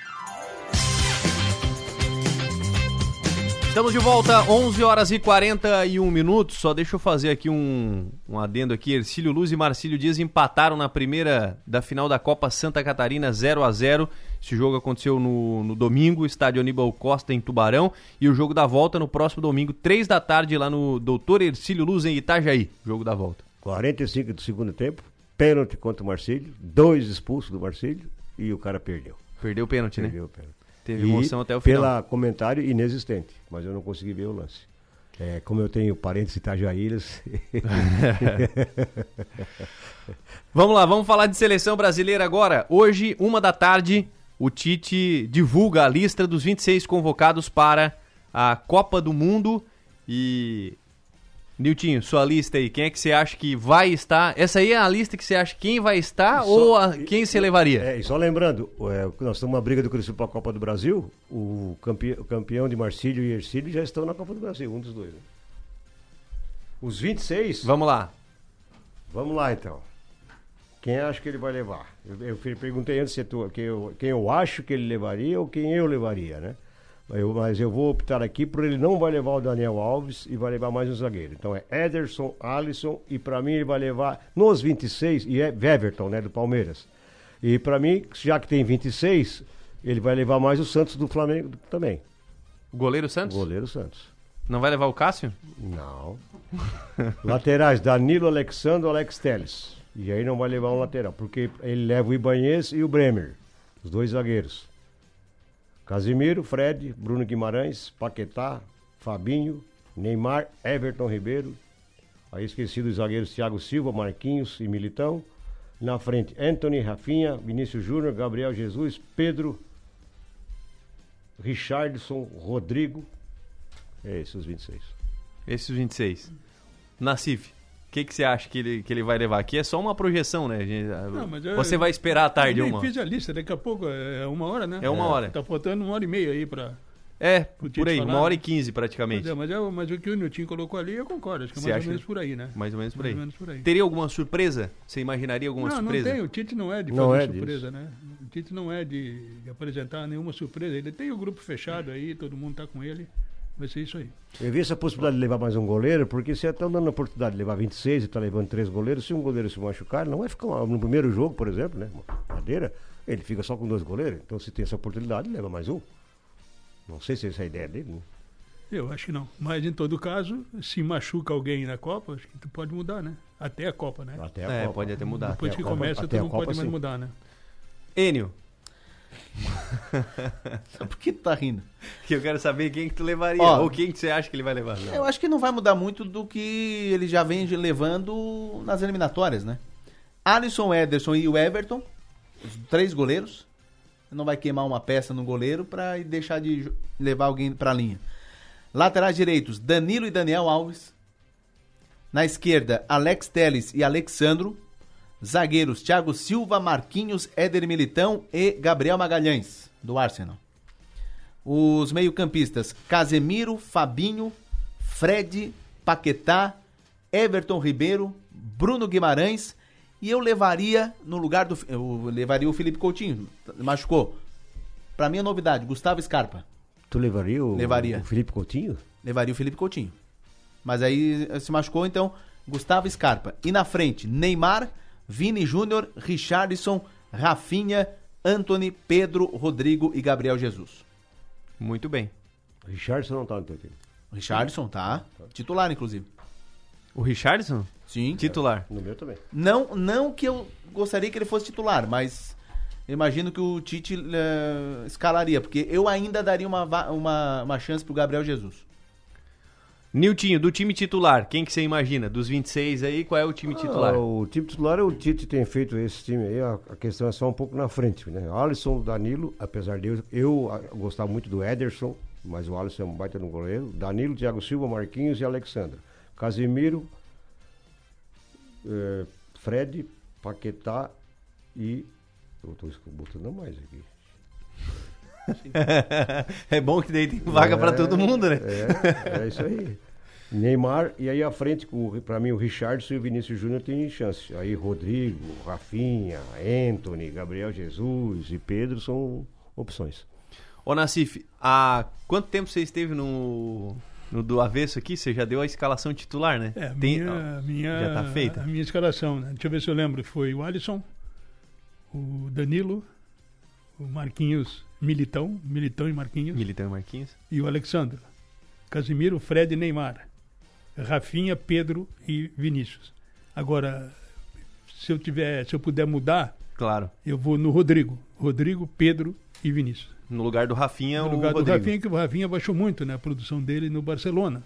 Estamos de volta, 11 horas e 41 minutos. Só deixa eu fazer aqui um, um adendo aqui. Ercílio Luz e Marcílio Dias empataram na primeira da final da Copa Santa Catarina 0 a 0 Esse jogo aconteceu no, no domingo, estádio Aníbal Costa em Tubarão. E o jogo da volta no próximo domingo, 3 da tarde, lá no Doutor Ercílio Luz em Itajaí. Jogo da volta. 45 do segundo tempo, pênalti contra o Marcílio, dois expulsos do Marcílio e o cara perdeu. Perdeu o pênalti, né? Perdeu o pênalti. Teve E emoção até o final. Pela comentário inexistente, mas eu não consegui ver o lance. É, como eu tenho parentes itajaíras. Vamos lá, vamos falar de seleção brasileira agora. Hoje, uma da tarde, o Tite divulga a lista dos 26 convocados para a Copa do Mundo. E. Niltinho, sua lista aí, quem é que você acha que vai estar? Essa aí é a lista que você acha quem vai estar ou a- quem você levaria? É, e só lembrando, é, nós estamos uma briga do Criciúma para a Copa do Brasil. O, campe, o campeão de Marcílio e Ercílio já estão na Copa do Brasil, um dos dois. né? Os 26. Vamos lá. Vamos lá então. Quem acha que ele vai levar? Eu, eu perguntei antes se tu, quem, eu, quem eu acho que ele levaria ou quem eu levaria, né? Mas eu, mas eu vou optar aqui por ele não vai levar o Daniel Alves e vai levar mais um zagueiro. Então é Ederson, Alisson e para mim ele vai levar nos 26 e é Everton, né, do Palmeiras. E para mim, já que tem 26, ele vai levar mais o Santos do Flamengo também. O goleiro Santos? Goleiro Santos. Não vai levar o Cássio? Não. Laterais, Danilo, Alexandre, Alex Teles. E aí não vai levar um lateral, porque ele leva o Ibanez e o Bremer, os dois zagueiros. Casimiro, Fred, Bruno Guimarães, Paquetá, Fabinho, Neymar, Everton Ribeiro. Aí esqueci dos zagueiros Thiago Silva, Marquinhos e Militão. Na frente, Anthony, Rafinha, Vinícius Júnior, Gabriel Jesus, Pedro, Richardson, Rodrigo. É esses os 26. Esses 26. Nassif, o que, que você acha que ele, que ele vai levar? Aqui é só uma projeção, né? gente? Não, mas eu- Você vai esperar a tarde eu nem uma. fiz a lista, daqui a pouco é uma hora, né? É uma hora. Tá faltando uma hora e meia aí pra. É, por aí, falar, uma hora e né? quinze praticamente. Pois é, mas, é, mas o que o Nilton colocou ali, eu concordo. Acho que é Você mais acha? ou menos por aí, né? Mais ou menos por aí. Mais ou menos por aí. Teria alguma surpresa? Você imaginaria alguma não, surpresa? não tem. O Tite não é de Não fazer é surpresa, né? O Tite não é de, de apresentar nenhuma surpresa. Ele tem o grupo fechado aí, todo mundo tá com ele. Vai ser isso aí. Eu vi essa possibilidade de levar mais um goleiro, porque se estão dando a oportunidade de levar 26 e está levando três goleiros, se um goleiro se machucar, não vai ficar no primeiro jogo, por exemplo, né? Madeira, ele fica só com dois goleiros. Então se tem essa oportunidade, leva mais um. Não sei se essa é a ideia dele, né? Eu acho que não. Mas em todo caso, se machuca alguém na Copa, acho que tu pode mudar, né? Até a Copa, né? Até É, pode até mudar. Depois Até que a Copa- começa, tu a não Copa, pode mais sim. mudar, né? Enio, Por que tu tá rindo? que eu quero saber quem que tu levaria. Ó, ou quem que você acha que ele vai levar. Eu acho que não vai mudar muito do que ele já vem levando nas eliminatórias, né? Alisson, Ederson e o Everton, os três goleiros. Não vai queimar uma peça no goleiro pra deixar de levar alguém pra linha. Laterais direitos, Danilo e Daniel Alves. Na esquerda, Alex Teles e Alexandro. Zagueiros, Thiago Silva, Marquinhos, Éder Militão e Gabriel Magalhães, do Arsenal. Os meio-campistas, Casemiro, Fabinho, Fred, Paquetá, Everton Ribeiro, Bruno Guimarães e eu levaria no lugar do eu levaria o Felipe Coutinho, machucou. Pra mim é novidade, Gustavo Scarpa. Tu levaria o, Levaria. o Felipe Coutinho? Levaria o Felipe Coutinho. Mas aí eh, se machucou, então Gustavo Scarpa. E na frente, Neymar, Vini Júnior, Richardson, Rafinha, Anthony, Pedro, Rodrigo e Gabriel Jesus. Muito bem. Richardson não tá no teu time. Richardson, tá. Titular, inclusive. O Richardson? Sim. Titular. No meu também. Não, não que eu gostaria que ele fosse titular, mas imagino que o Tite eh, escalaria, porque eu ainda daria uma, uma, uma chance pro Gabriel Jesus. Niltinho, do time titular, quem que você imagina? Dos 26 aí, qual é o time titular? Ah, o time titular é o Tite tem feito esse time aí, a, a questão é só um pouco na frente, né? Alisson, Danilo, apesar de eu, eu ah, gostar muito do Ederson, mas o Alisson é um baita no goleiro. Danilo, Thiago Silva, Marquinhos e Alexandre. Casemiro, eh, Fred, Paquetá e. Eu esco- botando mais aqui. É bom que daí tem vaga pra todo mundo, né? É, é isso aí. Neymar, e aí à frente, pra mim, o Richardson e o Vinícius Júnior têm chance. Aí Rodrigo, Rafinha, Anthony, Gabriel Jesus e Pedro são opções. Ô Nassif, há quanto tempo você esteve no, no do avesso aqui? Você já deu a escalação titular, né? É, Tem- minha, ó, minha, Já tá feita? A minha escalação, né? Deixa eu ver se eu lembro. Foi o Alisson, o Danilo, o Marquinhos Militão, Militão e Marquinhos. Militão e Marquinhos. E o Alexandre. Casimiro, Fred e Neymar. Rafinha, Pedro e Vinícius. Agora, se eu tiver, se eu puder mudar, Claro. eu vou no Rodrigo. Rodrigo, Pedro e Vinícius. No lugar do Rafinha, no o lugar do Rodrigo. Rafinha, que o Rafinha baixou muito né, a produção dele no Barcelona.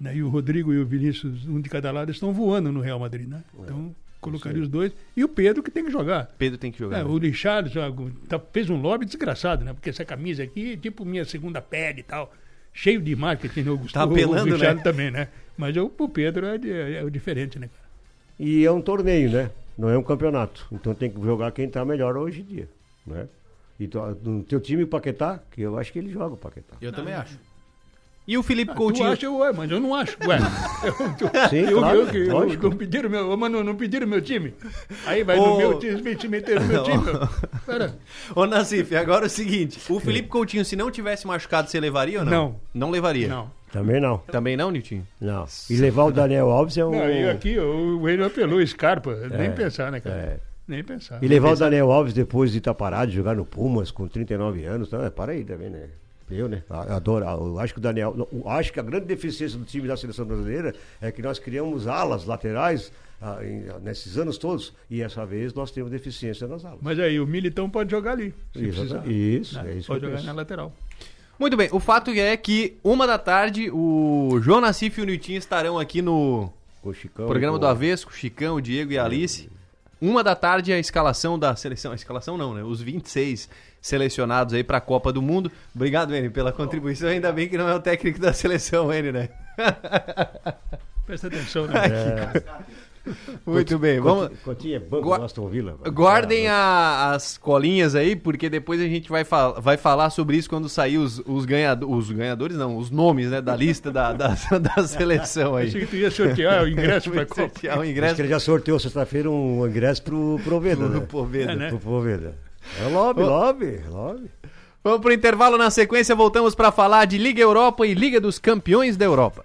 Né? E o Rodrigo e o Vinícius, um de cada lado, estão voando no Real Madrid, né? Então, colocaria os dois. E o Pedro que tem que jogar. Pedro tem que jogar. É, né? o Richard tá, fez um lobby desgraçado, né? Porque essa camisa aqui é tipo minha segunda pele e tal. Cheio de marketing, né? O Gustavo, apelando, o Richard né? também, né? Mas o, o Pedro é, de- é o diferente, né? cara? E é um torneio, né? Não é um campeonato. Então tem que jogar quem tá melhor hoje em dia, né? E no teu time, o Paquetá, que eu acho que ele joga o Paquetá. Eu também acho. E o Felipe Ah, tu Coutinho? acha, ué, mas eu não acho. Ué, eu, Sim, eu, claro, eu, eu, lógico. não pediram meu, mano, não pediram meu time. Aí vai Ô. no meu time, vem meter no meu time. Pera. Ô Nassif, agora é o seguinte: o Felipe Coutinho, se não tivesse machucado, você levaria ou não? Não. Não levaria? Não. Também não. Também não, Niltinho? Não. E levar o Daniel Alves é um. Não, e aqui o Wayne apelou Scarpa. Nem É, pensar, né, cara? é. Nem pensar. E levar o Daniel Alves depois de estar parado, de jogar no Pumas com 39 anos, então, é, para aí também, né? Eu, né? Adoro. Eu acho que o Daniel. Eu acho que a grande deficiência do time da seleção brasileira é que nós criamos alas laterais ah, em- nesses anos todos e essa vez nós temos deficiência nas alas. Mas aí o Militão pode jogar ali. Se Isso, precisar. isso, Né? é isso Pode jogar penso. na lateral. Muito bem, o fato é que uma da tarde o João Nassif e o Niltinho estarão aqui no o Chicão programa com- do Avesco, Chicão, o Diego e a Alice. Uma da tarde a escalação da seleção. A escalação não, né? Os 26 selecionados aí pra Copa do Mundo. Obrigado, Enio, pela contribuição. Ainda bem que não é o técnico da seleção, Enio, né? Presta atenção, né? Muito bem, vamos. Cotinha, banco Gua- Aston Villa. Guardem a- as colinhas aí, porque depois a gente vai, fal- vai falar sobre isso quando sair os, os, ganhado- os ganhadores, não, os nomes né, da lista da, da, da seleção aí. Achei que tu ia sortear o ingresso pra Copa. sortear o Acho ingresso que ele já sorteou sexta-feira um ingresso pro Proveda. pro né? Poveda. É, né? Pro Poveda. É lobby, Ô. lobby, lobby. Vamos pro intervalo, na sequência voltamos para falar de Liga Europa e Liga dos Campeões da Europa.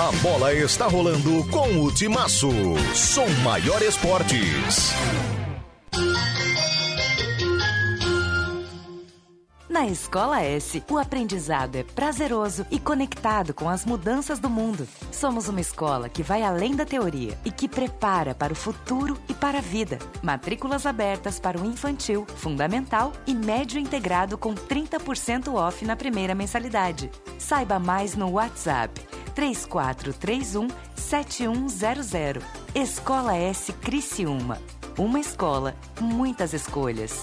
A bola está rolando com o Timaço. Som Maior Esportes. Na Escola S, o aprendizado é prazeroso e conectado com as mudanças do mundo. Somos uma escola que vai além da teoria e que prepara para o futuro e para a vida. Matrículas abertas para o infantil, fundamental e médio integrado com 30% off na primeira mensalidade. Saiba mais no WhatsApp 3431 7100. Escola S Criciúma. Uma escola, muitas escolhas.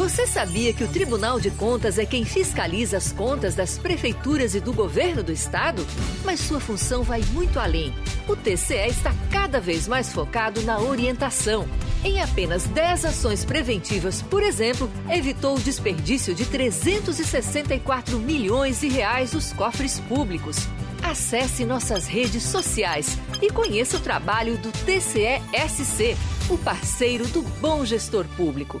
Você sabia que o Tribunal de Contas é quem fiscaliza as contas das prefeituras e do governo do estado? Mas sua função vai muito além. O TCE está cada vez mais focado na orientação, Em apenas 10 ações preventivas, por exemplo, evitou o desperdício de 364 milhões de reais dos cofres públicos. Acesse nossas redes sociais e conheça o trabalho do TCE-SC, o parceiro do bom gestor público.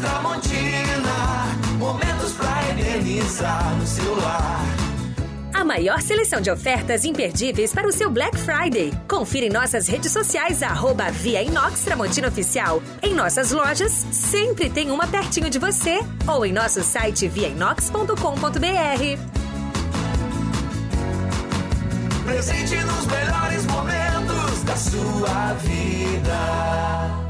Tramontina, momentos pra eternizar no celular. A maior seleção de ofertas imperdíveis para o seu Black Friday. Confira em nossas redes sociais, arroba Via Inox Tramontina Oficial. Em nossas lojas, sempre tem uma pertinho de você. Ou em nosso site viainox.com.br. Presente nos melhores momentos da sua vida.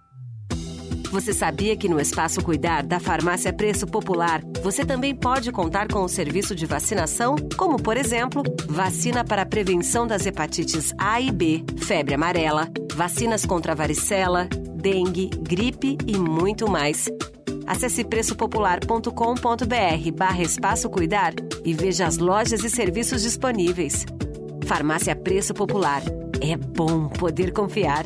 Você sabia que no Espaço Cuidar da Farmácia Preço Popular, você também pode contar com o serviço de vacinação, como por exemplo, vacina para a prevenção das hepatites A e B, febre amarela, vacinas contra varicela, dengue, gripe e muito mais. Acesse preçopopular.com.br barra Espaço Cuidar e veja as lojas e serviços disponíveis. Farmácia Preço Popular. É bom poder confiar.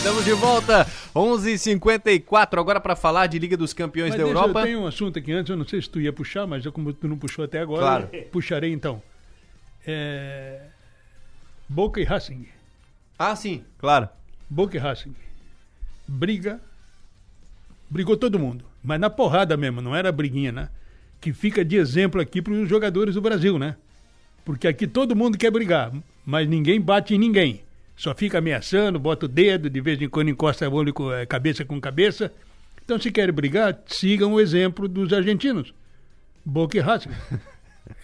Estamos de volta, 11:54 agora para falar de Liga dos Campeões Mas da deixa, Europa. Eu tenho um assunto aqui antes, eu não sei se tu ia puxar, mas eu, como tu não puxou até agora, Claro. puxarei então. É... Boca e Racing. Ah, sim, claro. Boca e Racing. Briga. Brigou todo mundo. Mas na porrada mesmo, não era briguinha, né? Que fica de exemplo aqui para os jogadores do Brasil, né? Porque aqui todo mundo quer brigar, mas ninguém bate em ninguém. Só fica ameaçando, bota o dedo, de vez em quando encosta a olho eh, cabeça com cabeça. Então, se querem brigar, sigam o exemplo dos argentinos. Boca e Racing.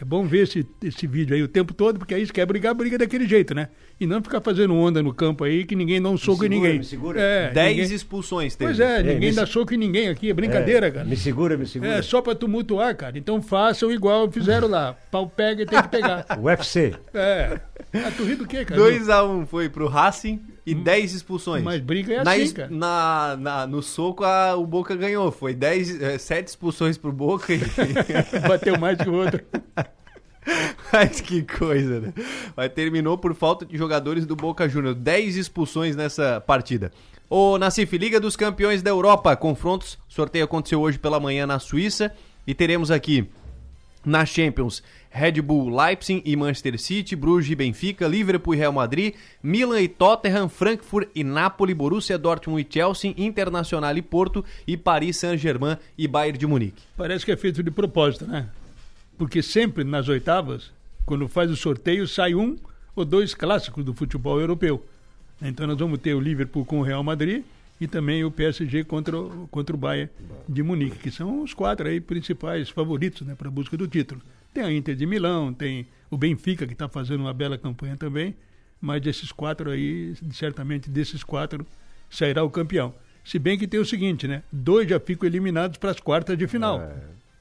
É bom ver esse, esse vídeo aí o tempo todo, porque aí se quer brigar, briga daquele jeito, né? E não ficar fazendo onda no campo aí que ninguém dá um soco em segura, ninguém. me segura. É, 10 ninguém- expulsões teve. Pois é, É, ninguém dá se- soco em ninguém aqui, é brincadeira, É, cara. Me segura, me segura. É só pra tumultuar, cara. Então façam igual fizeram lá. Pau pega e tem que pegar. UFC. É. Ah, tu ri do quê, cara? 2x1 foi pro Racing e 10 expulsões. Mas briga é na, assim, cara. Na, na- no soco, a- o Boca ganhou. Foi 10, 7 expulsões pro Boca e Bateu mais que o outro. Mas que coisa, né? Mas terminou por falta de jogadores do Boca Juniors. 10 expulsões nessa partida. Ô, Nassif, Liga dos Campeões da Europa, confrontos. Sorteio aconteceu hoje pela manhã na Suíça. E teremos aqui na Champions, Red Bull, Leipzig e Manchester City, Bruges e Benfica, Liverpool e Real Madrid, Milan e Tottenham, Frankfurt e Napoli, Borussia Dortmund e Chelsea, Internacional e Porto e Paris Saint-Germain e Bayern de Munique. Parece que é feito de propósito, né? Porque sempre nas oitavas, quando faz o sorteio, sai um ou dois clássicos do futebol europeu. Então nós vamos ter o Liverpool com o Real Madrid e também o PSG contra, o- contra o Bayern de Munique, que são os quatro aí principais favoritos né, para a busca do título. Tem a Inter de Milão, tem o Benfica, que está fazendo uma bela campanha também, mas desses quatro aí, certamente desses quatro, sairá o campeão. Se bem que tem o seguinte, né? Dois já ficam eliminados para as quartas de final.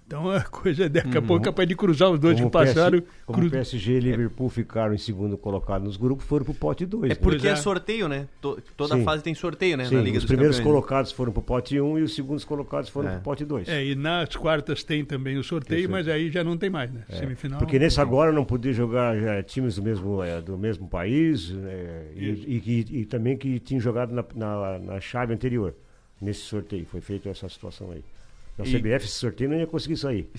Então a coisa daqui a pouco é capaz de cruzar os dois Como que passaram. PS como cru- PSG e Liverpool ficaram em segundo colocado nos grupos, foram pro pote 2. É porque é sorteio, né? To- toda Sim. fase tem sorteio, né? Sim, na Liga os dos primeiros Campeões. colocados foram pro pote 1 e os segundos colocados foram É. pro pote 2. É, e nas quartas tem também o sorteio, mas aí já não tem mais, né? É, Semifinal. Porque nesse agora não podia jogar já, times do mesmo, é, do mesmo país né, e, e, e- e também que tinham jogado na, na, na chave anterior. Nesse sorteio, foi feita essa situação aí. Na CBF, esse sorteio não ia conseguir sair.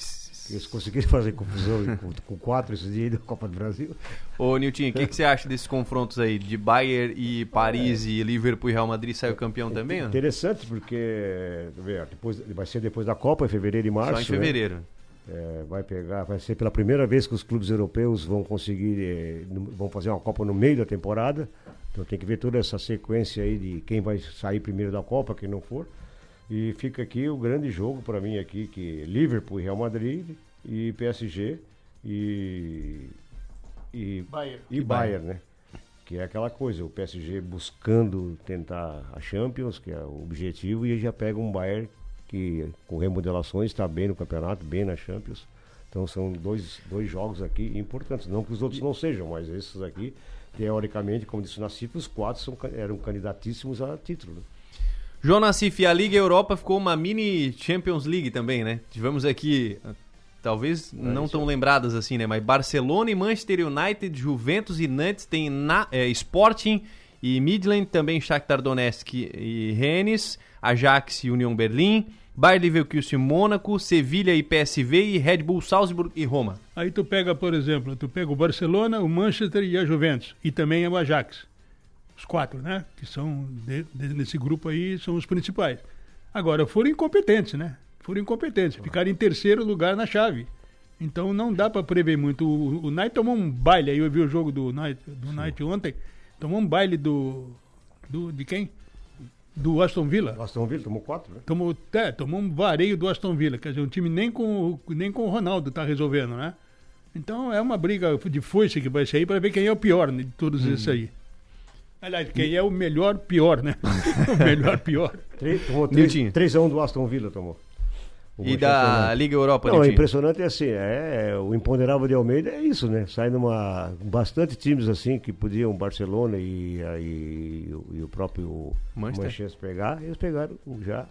Eles conseguiram fazer confusão com, com quatro esse dia aí da Copa do Brasil. Ô, Nilton, o que, que você acha desses confrontos aí? De Bayern e Paris e Liverpool e Real Madrid saiu campeão também? ó? Interessante, porque depois, vai ser depois da Copa, em fevereiro e março. Só em né? fevereiro. É, vai pegar, vai ser pela primeira vez que os clubes europeus vão conseguir, eh, vão fazer uma Copa no meio da temporada. Então tem que ver toda essa sequência aí de quem vai sair primeiro da Copa, quem não for. E fica aqui o grande jogo para mim aqui, que Liverpool e Real Madrid e PSG e e Bayern. e E Bayern, né? Que é aquela coisa, o PSG buscando tentar a Champions, que é o objetivo, e já pega um Bayern que com remodelações está bem no campeonato, bem na Champions. Então são dois, dois jogos aqui importantes. Não que os outros não sejam, mas esses aqui, teoricamente, como disse o Nassif, os quatro são, eram candidatíssimos a título. né? João Nassif, a Liga Europa ficou uma mini Champions League também, né? Tivemos aqui, talvez não isso tão lembradas assim, né? Mas Barcelona e Manchester United, Juventus e Nantes, tem na, é, Sporting e Midland, também Shakhtar Donetsk e Rennes, Ajax e União Berlim, Bayer Leverkusen e Mônaco, Sevilha e PSV e Red Bull Salzburg e Roma. Aí tu pega, por exemplo, tu pega o Barcelona, o Manchester e a Juventus. E também o Ajax. Os quatro, né? Que são, de, de- nesse grupo aí, são os principais. Agora, foram incompetentes, né? Foram incompetentes. Ficaram em terceiro lugar na chave. Então não dá pra prever muito. O, o Knight tomou um baile aí, eu vi o jogo do Knight, do Knight ontem. Tomou um baile do. do de quem? Do Aston Villa. Aston Villa tomou quatro, né? Tomou, é, tomou um vareio do Aston Villa. Quer dizer, um time nem com, o- nem com o Ronaldo tá resolvendo, né? Então é uma briga de foice que vai sair para ver quem é o pior de todos Uhum. esses aí. Aliás, quem é o melhor pior, né? o melhor pior. Três, tomou Niltinho. 3 a 1 do Aston Villa tomou. O E da. Liga Europa, Não, é Niltinho? impressionante é assim, é, é, o imponderável de Almeida é isso, né? Sai numa. Bastante times assim que podiam, Barcelona e, aí e o próprio Manchester. Manchester. pegar, eles pegaram já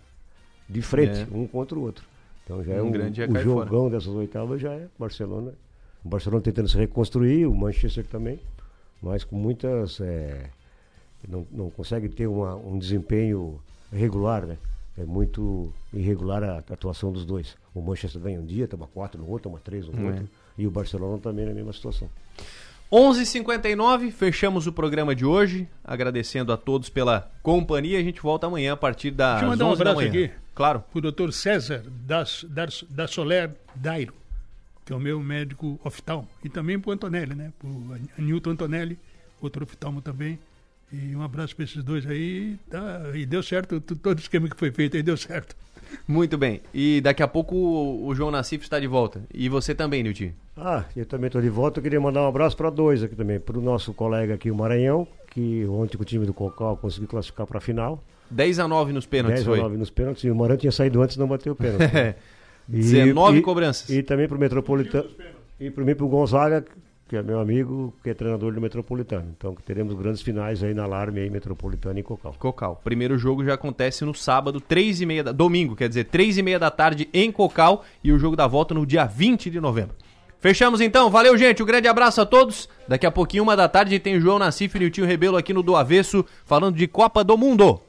de frente, É. um contra o outro. Então já é Um um, grande já o cai jogão dessas oitavas já é Barcelona. O Barcelona tentando se reconstruir, o Manchester também, mas com muitas. é, não, não consegue ter uma, um desempenho regular, né? É muito irregular a atuação dos dois. O Manchester ganha um dia, toma quatro no outro, toma três no É. outro. E o Barcelona também na mesma situação. 11h59, fechamos o programa de hoje, agradecendo a todos pela companhia. A gente volta amanhã a partir das Deixa eu mandar um 11 da abraço manhã. aqui. Claro. Pro doutor César das, das, da Soler Dairo, que é o meu médico oftalmo. E também pro Antonelli, né? Pro Nilton Antonelli, outro oftalmo também. E um abraço para esses dois aí. Tá, e deu certo, todo o esquema que foi feito aí deu certo. Muito bem. E daqui a pouco o, o João Nassif está de volta. E você também, Nilton. Ah, eu também estou de volta. Eu queria mandar um abraço para dois aqui também. Para o nosso colega aqui, o Maranhão, que ontem com o time do Cocal conseguiu classificar para a final. 10 a 9 nos pênaltis 10 foi. a 9 nos pênaltis. E o Maranhão tinha saído antes e não bateu o pênalti. né? 19 cobranças. E também para o Metropolitano. E para mim, para o Gonzaga, que é meu amigo, que é treinador do Metropolitano. Então teremos grandes finais aí na Alarme, aí, Metropolitano e Cocal. Cocal. Primeiro jogo já acontece no sábado, 3 e meia da... Domingo, quer dizer, 3 e meia da tarde em Cocal. E o jogo da volta no dia 20 de novembro. Fechamos então, valeu gente, um grande abraço a todos. Daqui a pouquinho, uma da tarde, tem João Nassif e o Tio Rebelo aqui no Do Avesso, falando de Copa do Mundo.